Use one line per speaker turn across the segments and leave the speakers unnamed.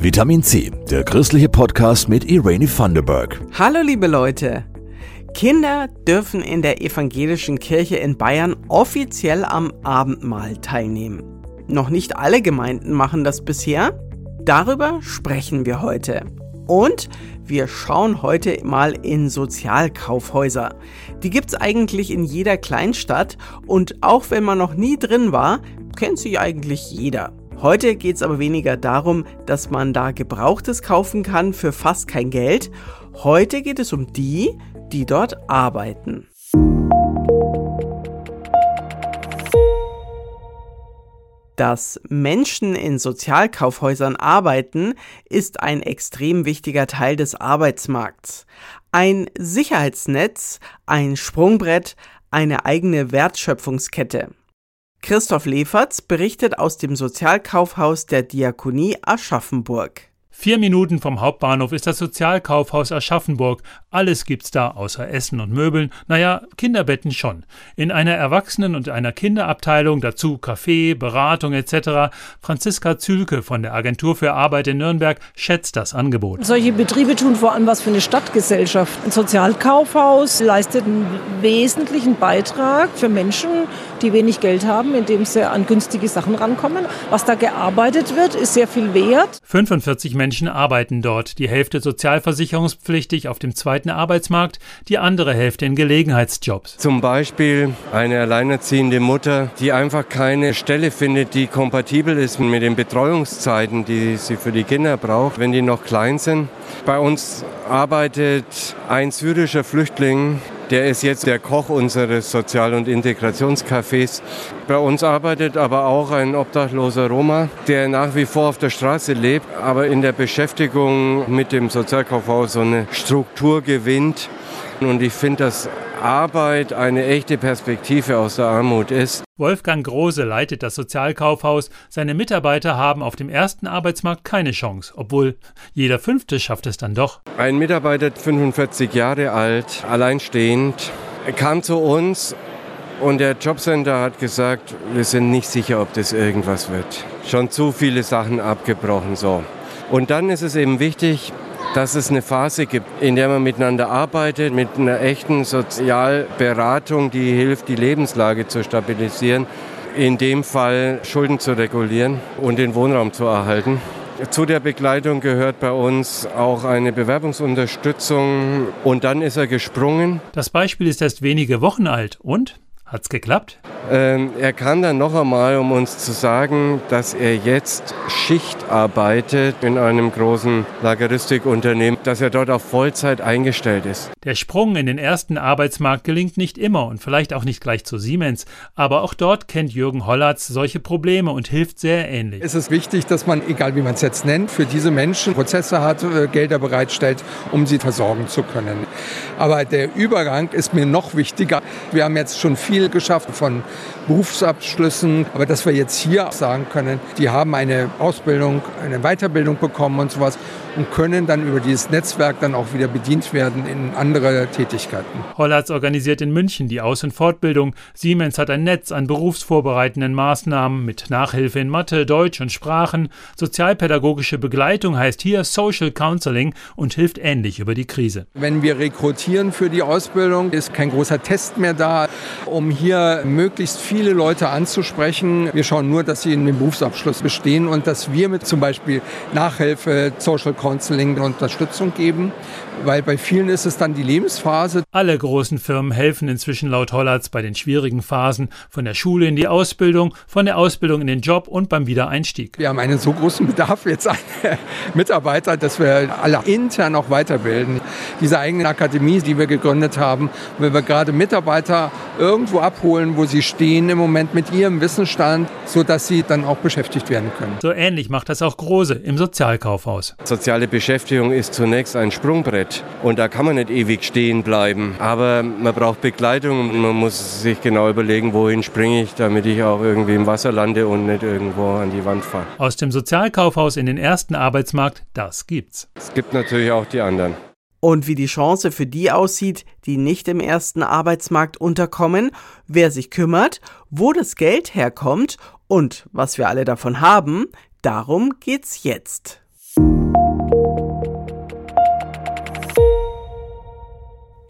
Vitamin C, der christliche Podcast mit Irene Thunderberg.
Hallo liebe Leute. Kinder dürfen in der evangelischen Kirche in Bayern offiziell am Abendmahl teilnehmen. Noch nicht alle Gemeinden machen das bisher. Darüber sprechen wir heute. Und wir schauen heute mal in Sozialkaufhäuser. Die gibt's eigentlich in jeder Kleinstadt und auch wenn man noch nie drin war, kennt sie eigentlich jeder. Heute geht es aber weniger darum, dass man da Gebrauchtes kaufen kann für fast kein Geld. Heute geht es um die, die dort arbeiten. Dass Menschen in Sozialkaufhäusern arbeiten, ist ein extrem wichtiger Teil des Arbeitsmarkts. Ein Sicherheitsnetz, ein Sprungbrett, eine eigene Wertschöpfungskette. Christoph Leferz berichtet aus dem Sozialkaufhaus der Diakonie Aschaffenburg.
Vier Minuten vom Hauptbahnhof ist das Sozialkaufhaus Aschaffenburg. Alles gibt's da, außer Essen und Möbeln. Naja, Kinderbetten schon. In einer Erwachsenen- und einer Kinderabteilung, dazu Kaffee, Beratung etc. Franziska Zülke von der Agentur für Arbeit in Nürnberg schätzt das Angebot.
Solche Betriebe tun vor allem was für eine Stadtgesellschaft. Ein Sozialkaufhaus leistet einen wesentlichen Beitrag für Menschen, die wenig Geld haben, indem sie an günstige Sachen rankommen. Was da gearbeitet wird, ist sehr viel wert.
45 Menschen arbeiten dort, die Hälfte sozialversicherungspflichtig auf dem zweiten Arbeitsmarkt, die andere Hälfte in Gelegenheitsjobs.
Zum Beispiel eine alleinerziehende Mutter, die einfach keine Stelle findet, die kompatibel ist mit den Betreuungszeiten, die sie für die Kinder braucht, wenn die noch klein sind. Bei uns arbeitet ein syrischer Flüchtling der ist jetzt der Koch unseres Sozial- und Integrationscafés. Bei uns arbeitet aber auch ein obdachloser Roma, der nach wie vor auf der Straße lebt, aber in der Beschäftigung mit dem Sozialkaufhaus so eine Struktur gewinnt. Und ich finde, dass Arbeit eine echte Perspektive aus der Armut ist.
Wolfgang Große leitet das Sozialkaufhaus. Seine Mitarbeiter haben auf dem ersten Arbeitsmarkt keine Chance, obwohl jeder Fünfte schafft es dann doch.
Ein Mitarbeiter, 45 Jahre alt, alleinstehend, kam zu uns und der Jobcenter hat gesagt, wir sind nicht sicher, ob das irgendwas wird. Schon zu viele Sachen abgebrochen so. Und dann ist es eben wichtig, dass es eine Phase gibt, in der man miteinander arbeitet, mit einer echten Sozialberatung, die hilft, die Lebenslage zu stabilisieren, in dem Fall Schulden zu regulieren und den Wohnraum zu erhalten. Zu der Begleitung gehört bei uns auch eine Bewerbungsunterstützung und dann ist er gesprungen.
Das Beispiel ist erst wenige Wochen alt und Hat's geklappt?
Ähm, er kam dann noch einmal, um uns zu sagen, dass er jetzt Schicht arbeitet in einem großen Lageristikunternehmen, dass er dort auf Vollzeit eingestellt ist.
Der Sprung in den ersten Arbeitsmarkt gelingt nicht immer und vielleicht auch nicht gleich zu Siemens, aber auch dort kennt Jürgen Hollatz solche Probleme und hilft sehr ähnlich.
Es ist wichtig, dass man, egal wie man es jetzt nennt, für diese Menschen Prozesse hat, äh, Gelder bereitstellt, um sie versorgen zu können. Aber der Übergang ist mir noch wichtiger. Wir haben jetzt schon viel geschafft von Berufsabschlüssen, aber dass wir jetzt hier sagen können, die haben eine Ausbildung, eine Weiterbildung bekommen und sowas und können dann über dieses Netzwerk dann auch wieder bedient werden in andere Tätigkeiten.
Hollatz organisiert in München die Aus- und Fortbildung. Siemens hat ein Netz an berufsvorbereitenden Maßnahmen mit Nachhilfe in Mathe, Deutsch und Sprachen. Sozialpädagogische Begleitung heißt hier Social Counseling und hilft ähnlich über die Krise.
Wenn wir rekrutieren für die Ausbildung, ist kein großer Test mehr da, um hier möglichst viele Leute anzusprechen. Wir schauen nur, dass sie in den Berufsabschluss bestehen und dass wir mit zum Beispiel Nachhilfe, Social Counseling Unterstützung geben weil bei vielen ist es dann die Lebensphase.
Alle großen Firmen helfen inzwischen laut Hollatz bei den schwierigen Phasen, von der Schule in die Ausbildung, von der Ausbildung in den Job und beim Wiedereinstieg.
Wir haben einen so großen Bedarf jetzt an Mitarbeiter, dass wir alle intern auch weiterbilden. Diese eigene Akademie, die wir gegründet haben, wenn wir gerade Mitarbeiter irgendwo abholen, wo sie stehen im Moment mit ihrem Wissensstand, sodass sie dann auch beschäftigt werden können.
So ähnlich macht das auch Große im Sozialkaufhaus.
Soziale Beschäftigung ist zunächst ein Sprungbrett. Und da kann man nicht ewig stehen bleiben. Aber man braucht Begleitung und man muss sich genau überlegen, wohin springe ich, damit ich auch irgendwie im Wasser lande und nicht irgendwo an die Wand fahre.
Aus dem Sozialkaufhaus in den ersten Arbeitsmarkt, das gibt's.
Es gibt natürlich auch die anderen
und wie die Chance für die aussieht, die nicht im ersten Arbeitsmarkt unterkommen, wer sich kümmert, wo das Geld herkommt und was wir alle davon haben, darum geht's jetzt.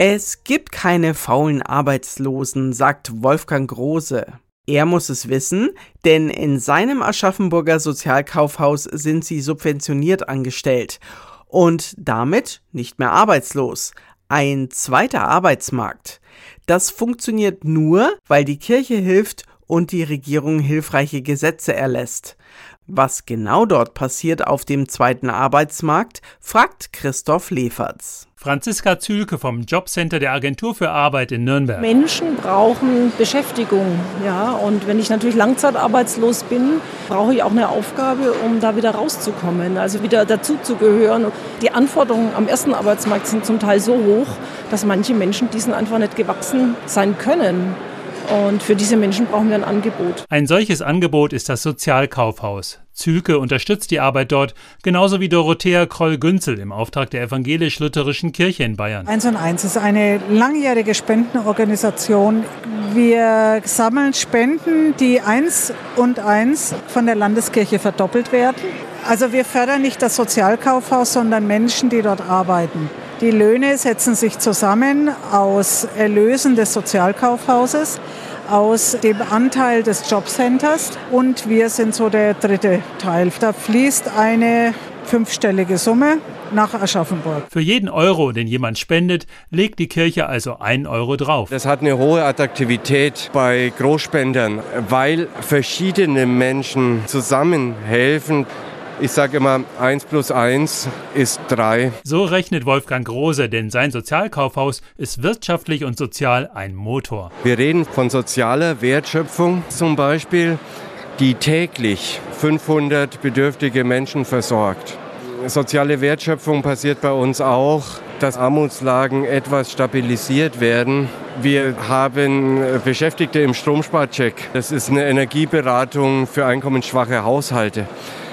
Es gibt keine faulen Arbeitslosen, sagt Wolfgang Große. Er muss es wissen, denn in seinem Aschaffenburger Sozialkaufhaus sind sie subventioniert angestellt und damit nicht mehr arbeitslos. Ein zweiter Arbeitsmarkt. Das funktioniert nur, weil die Kirche hilft und die Regierung hilfreiche Gesetze erlässt. Was genau dort passiert auf dem zweiten Arbeitsmarkt, fragt Christoph Leferz.
Franziska Zülke vom Jobcenter der Agentur für Arbeit in Nürnberg.
Menschen brauchen Beschäftigung, ja, und wenn ich natürlich langzeitarbeitslos bin, brauche ich auch eine Aufgabe, um da wieder rauszukommen, also wieder dazuzugehören. Die Anforderungen am ersten Arbeitsmarkt sind zum Teil so hoch, dass manche Menschen diesen einfach nicht gewachsen sein können. Und für diese Menschen brauchen wir ein Angebot.
Ein solches Angebot ist das Sozialkaufhaus. Zülke unterstützt die Arbeit dort, genauso wie Dorothea Kroll-Günzel im Auftrag der evangelisch-lutherischen Kirche in Bayern.
1 und 1 ist eine langjährige Spendenorganisation. Wir sammeln Spenden, die 1 und 1 von der Landeskirche verdoppelt werden. Also wir fördern nicht das Sozialkaufhaus, sondern Menschen, die dort arbeiten. Die Löhne setzen sich zusammen aus Erlösen des Sozialkaufhauses, aus dem Anteil des Jobcenters und wir sind so der dritte Teil. Da fließt eine fünfstellige Summe nach Aschaffenburg.
Für jeden Euro, den jemand spendet, legt die Kirche also ein Euro drauf.
Das hat eine hohe Attraktivität bei Großspendern, weil verschiedene Menschen zusammenhelfen. Ich sage immer, 1 plus 1 ist 3.
So rechnet Wolfgang Große, denn sein Sozialkaufhaus ist wirtschaftlich und sozial ein Motor.
Wir reden von sozialer Wertschöpfung zum Beispiel, die täglich 500 bedürftige Menschen versorgt. Soziale Wertschöpfung passiert bei uns auch, dass Armutslagen etwas stabilisiert werden. Wir haben Beschäftigte im Stromsparcheck. Das ist eine Energieberatung für einkommensschwache Haushalte.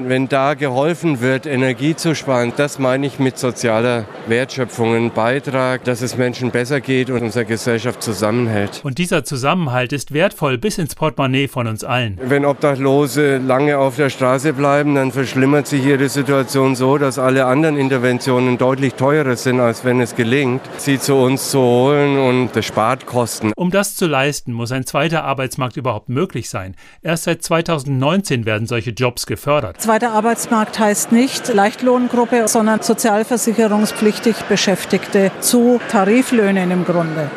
Wenn da geholfen wird, Energie zu sparen, das meine ich mit sozialer Wertschöpfung, ein Beitrag, dass es Menschen besser geht und unsere Gesellschaft zusammenhält.
Und dieser Zusammenhalt ist wertvoll bis ins Portemonnaie von uns allen.
Wenn Obdachlose lange auf der Straße bleiben, dann verschlimmert sich ihre Situation so, dass alle anderen Interventionen deutlich teurer sind, als wenn es gelingt, sie zu uns zu holen und das spart Kosten.
Um das zu leisten, muss ein zweiter Arbeitsmarkt überhaupt möglich sein. Erst seit 2019 werden solche Jobs gefördert.
Zweiter Arbeitsmarkt heißt nicht Leichtlohngruppe, sondern sozialversicherungspflichtig Beschäftigte zu Tariflöhnen im Grunde.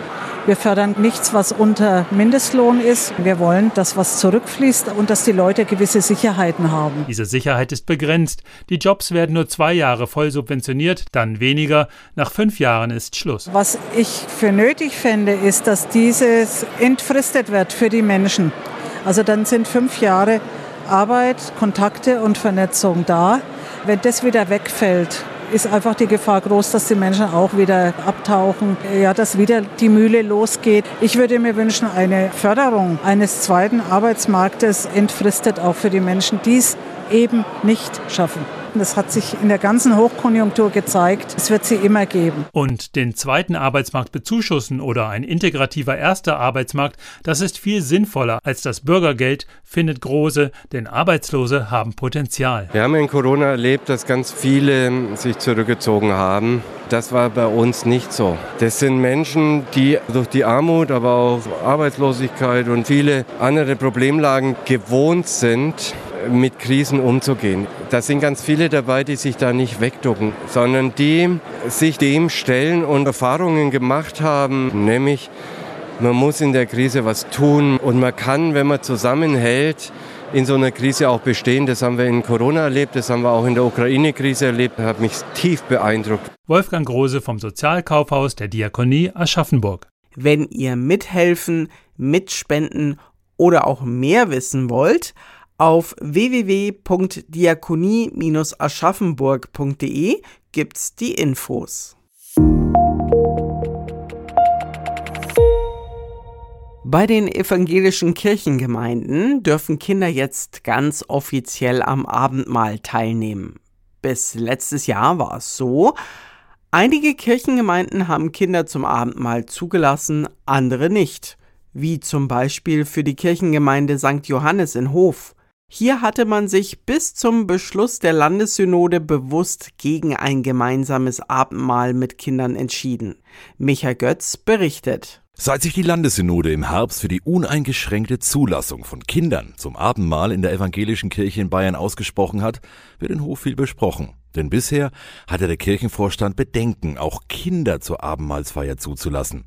Wir fördern nichts, was unter Mindestlohn ist. Wir wollen, dass was zurückfließt und dass die Leute gewisse Sicherheiten haben.
Diese Sicherheit ist begrenzt. Die Jobs werden nur zwei Jahre voll subventioniert, dann weniger. Nach fünf Jahren ist Schluss.
Was ich für nötig fände, ist, dass dieses entfristet wird für die Menschen. Also dann sind fünf Jahre Arbeit, Kontakte und Vernetzung da. Wenn das wieder wegfällt, ist einfach die Gefahr groß, dass die Menschen auch wieder abtauchen, ja, dass wieder die Mühle losgeht. Ich würde mir wünschen, eine Förderung eines zweiten Arbeitsmarktes entfristet auch für die Menschen, die es eben nicht schaffen. Das hat sich in der ganzen Hochkonjunktur gezeigt. Es wird sie immer geben.
Und den zweiten Arbeitsmarkt bezuschussen oder ein integrativer erster Arbeitsmarkt, das ist viel sinnvoller als das Bürgergeld, findet Große, denn Arbeitslose haben Potenzial.
Wir haben in Corona erlebt, dass ganz viele sich zurückgezogen haben. Das war bei uns nicht so. Das sind Menschen, die durch die Armut, aber auch Arbeitslosigkeit und viele andere Problemlagen gewohnt sind, mit Krisen umzugehen. Da sind ganz viele dabei, die sich da nicht wegducken, sondern die sich dem stellen und Erfahrungen gemacht haben, nämlich man muss in der Krise was tun und man kann, wenn man zusammenhält, in so einer Krise auch bestehen. Das haben wir in Corona erlebt, das haben wir auch in der Ukraine-Krise erlebt. Das hat mich tief beeindruckt.
Wolfgang Große vom Sozialkaufhaus der Diakonie Aschaffenburg.
Wenn ihr mithelfen, mitspenden oder auch mehr wissen wollt, auf www.diakonie-aschaffenburg.de gibt's die Infos. Bei den evangelischen Kirchengemeinden dürfen Kinder jetzt ganz offiziell am Abendmahl teilnehmen. Bis letztes Jahr war es so. Einige Kirchengemeinden haben Kinder zum Abendmahl zugelassen, andere nicht. Wie zum Beispiel für die Kirchengemeinde St. Johannes in Hof. Hier hatte man sich bis zum Beschluss der Landessynode bewusst gegen ein gemeinsames Abendmahl mit Kindern entschieden. Micha Götz berichtet.
Seit sich die Landessynode im Herbst für die uneingeschränkte Zulassung von Kindern zum Abendmahl in der evangelischen Kirche in Bayern ausgesprochen hat, wird in Hof viel besprochen. Denn bisher hatte der Kirchenvorstand Bedenken, auch Kinder zur Abendmahlsfeier zuzulassen.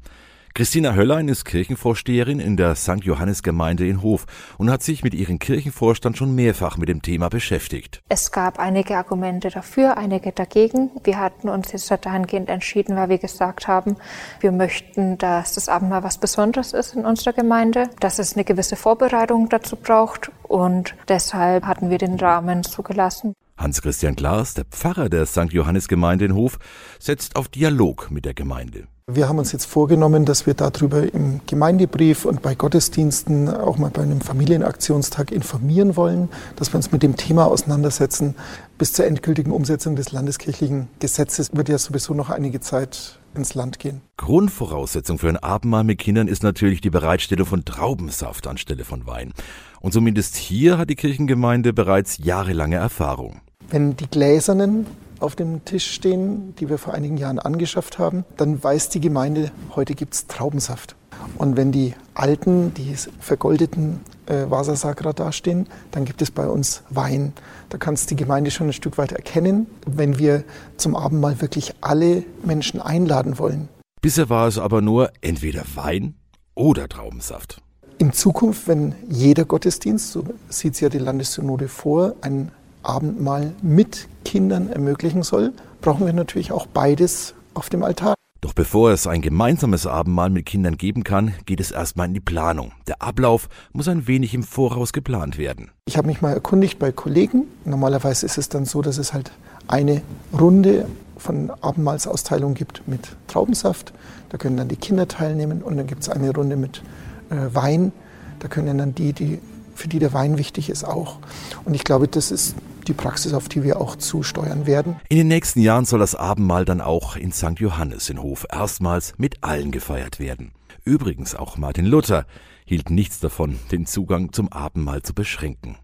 Christina Höllein ist Kirchenvorsteherin in der St. Johannes Gemeinde in Hof und hat sich mit ihrem Kirchenvorstand schon mehrfach mit dem Thema beschäftigt.
Es gab einige Argumente dafür, einige dagegen. Wir hatten uns jetzt dahingehend entschieden, weil wir gesagt haben, wir möchten, dass das Abendmahl was Besonderes ist in unserer Gemeinde, dass es eine gewisse Vorbereitung dazu braucht und deshalb hatten wir den Rahmen zugelassen.
Hans-Christian Glas, der Pfarrer der St. Johannes Gemeinde in Hof, setzt auf Dialog mit der Gemeinde.
Wir haben uns jetzt vorgenommen, dass wir darüber im Gemeindebrief und bei Gottesdiensten, auch mal bei einem Familienaktionstag informieren wollen, dass wir uns mit dem Thema auseinandersetzen. Bis zur endgültigen Umsetzung des landeskirchlichen Gesetzes wird ja sowieso noch einige Zeit ins Land gehen.
Grundvoraussetzung für ein Abendmahl mit Kindern ist natürlich die Bereitstellung von Traubensaft anstelle von Wein. Und zumindest hier hat die Kirchengemeinde bereits jahrelange Erfahrung.
Wenn die gläsernen auf dem Tisch stehen, die wir vor einigen Jahren angeschafft haben, dann weiß die Gemeinde, heute gibt es Traubensaft. Und wenn die alten, die vergoldeten äh, Vasasagra dastehen, dann gibt es bei uns Wein. Da kann es die Gemeinde schon ein Stück weit erkennen, wenn wir zum Abendmahl wirklich alle Menschen einladen wollen.
Bisher war es aber nur entweder Wein oder Traubensaft.
In Zukunft, wenn jeder Gottesdienst, so sieht es ja die Landessynode vor, ein Abendmahl mit Kindern ermöglichen soll, brauchen wir natürlich auch beides auf dem Altar.
Doch bevor es ein gemeinsames Abendmahl mit Kindern geben kann, geht es erstmal in die Planung. Der Ablauf muss ein wenig im Voraus geplant werden.
Ich habe mich mal erkundigt bei Kollegen. Normalerweise ist es dann so, dass es halt eine Runde von Abendmahlsausteilung gibt mit Traubensaft. Da können dann die Kinder teilnehmen und dann gibt es eine Runde mit äh, Wein. Da können dann die, die für die der Wein wichtig ist, auch. Und ich glaube, das ist die Praxis, auf die wir auch zusteuern werden.
In den nächsten Jahren soll das Abendmahl dann auch in St. Johannes in Hof erstmals mit allen gefeiert werden. Übrigens auch Martin Luther hielt nichts davon, den Zugang zum Abendmahl zu beschränken.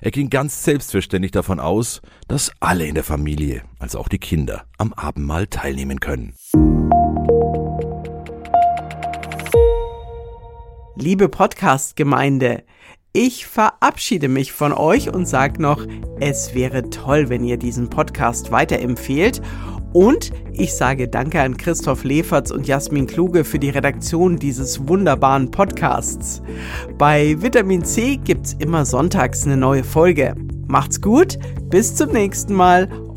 Er ging ganz selbstverständlich davon aus, dass alle in der Familie, also auch die Kinder, am Abendmahl teilnehmen können.
Liebe Podcast-Gemeinde, ich verabschiede mich von euch und sage noch, es wäre toll, wenn ihr diesen Podcast weiterempfehlt. Und ich sage danke an Christoph Leferz und Jasmin Kluge für die Redaktion dieses wunderbaren Podcasts. Bei Vitamin C gibt's immer sonntags eine neue Folge. Macht's gut, bis zum nächsten Mal,